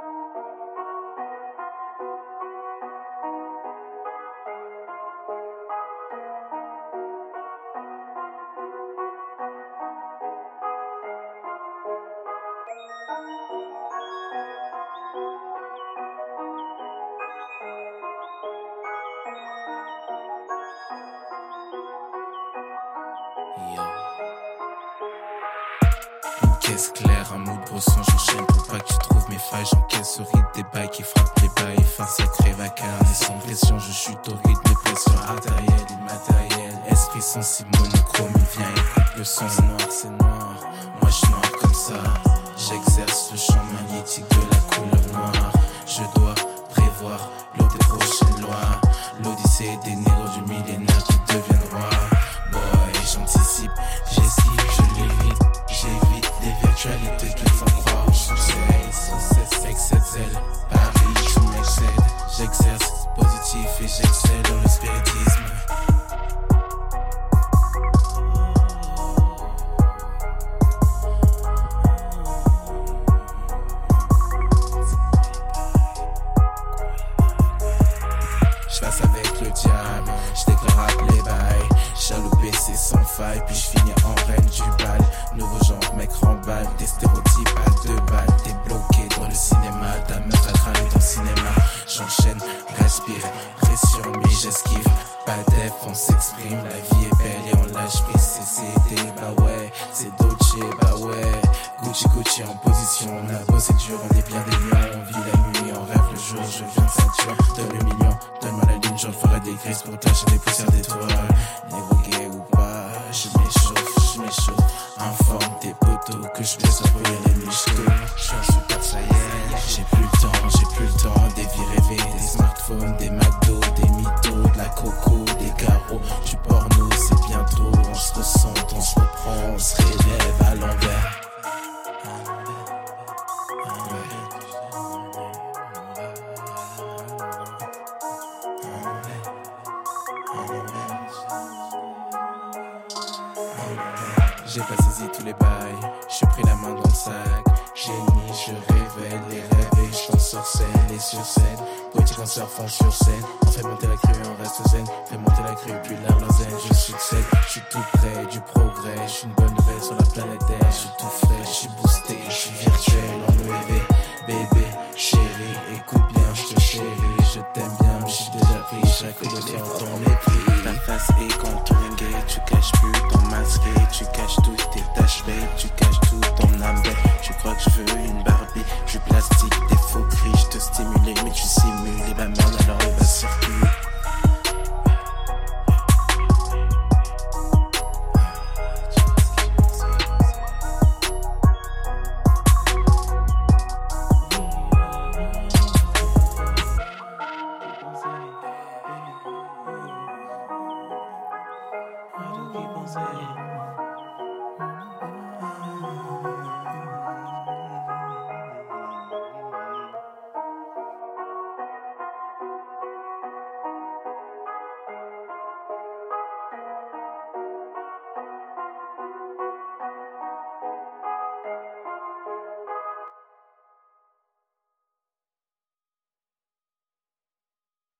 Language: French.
you. Caisse claire, un mot de brosson, j'enchaîne pour pas que tu trouves mes failles. J'encaisse rythme des bails qui frappent les bails. Fin sacré vacarme et sans pression, je chute au rythme des pressions artérielles. Esprit sensible, monochrome, il vient le son. C'est noir, c'est noir, moi je noir comme ça. J'exerce le champ magnétique de la couleur noire. Je dois prévoir l'eau des prochaines lois. L'odyssée des négros positif et j'excelle dans le spiritisme. Je avec le diable, je les bails. Chaloupé, c'est sans faille, puis je finis en bah ouais, c'est Dolce, bah ouais. Gucci, Gucci en position, on a bossé dur, on est bien des lions. On vit la nuit, on rêve le jour, je viens de ceinture. Donne le million, donne-moi la lune, j'en ferai des crises pour tâcher des poussières d'étoiles. Négro gay ou pas, J'ai pas saisi tous les bails, j'ai pris la main dans le sac. Génie, je révèle les rêves et je sur scène et sur scène. Poétique en surfant sur scène. On fait monter la crue on reste zen. Fait monter la crue puis la Yeah.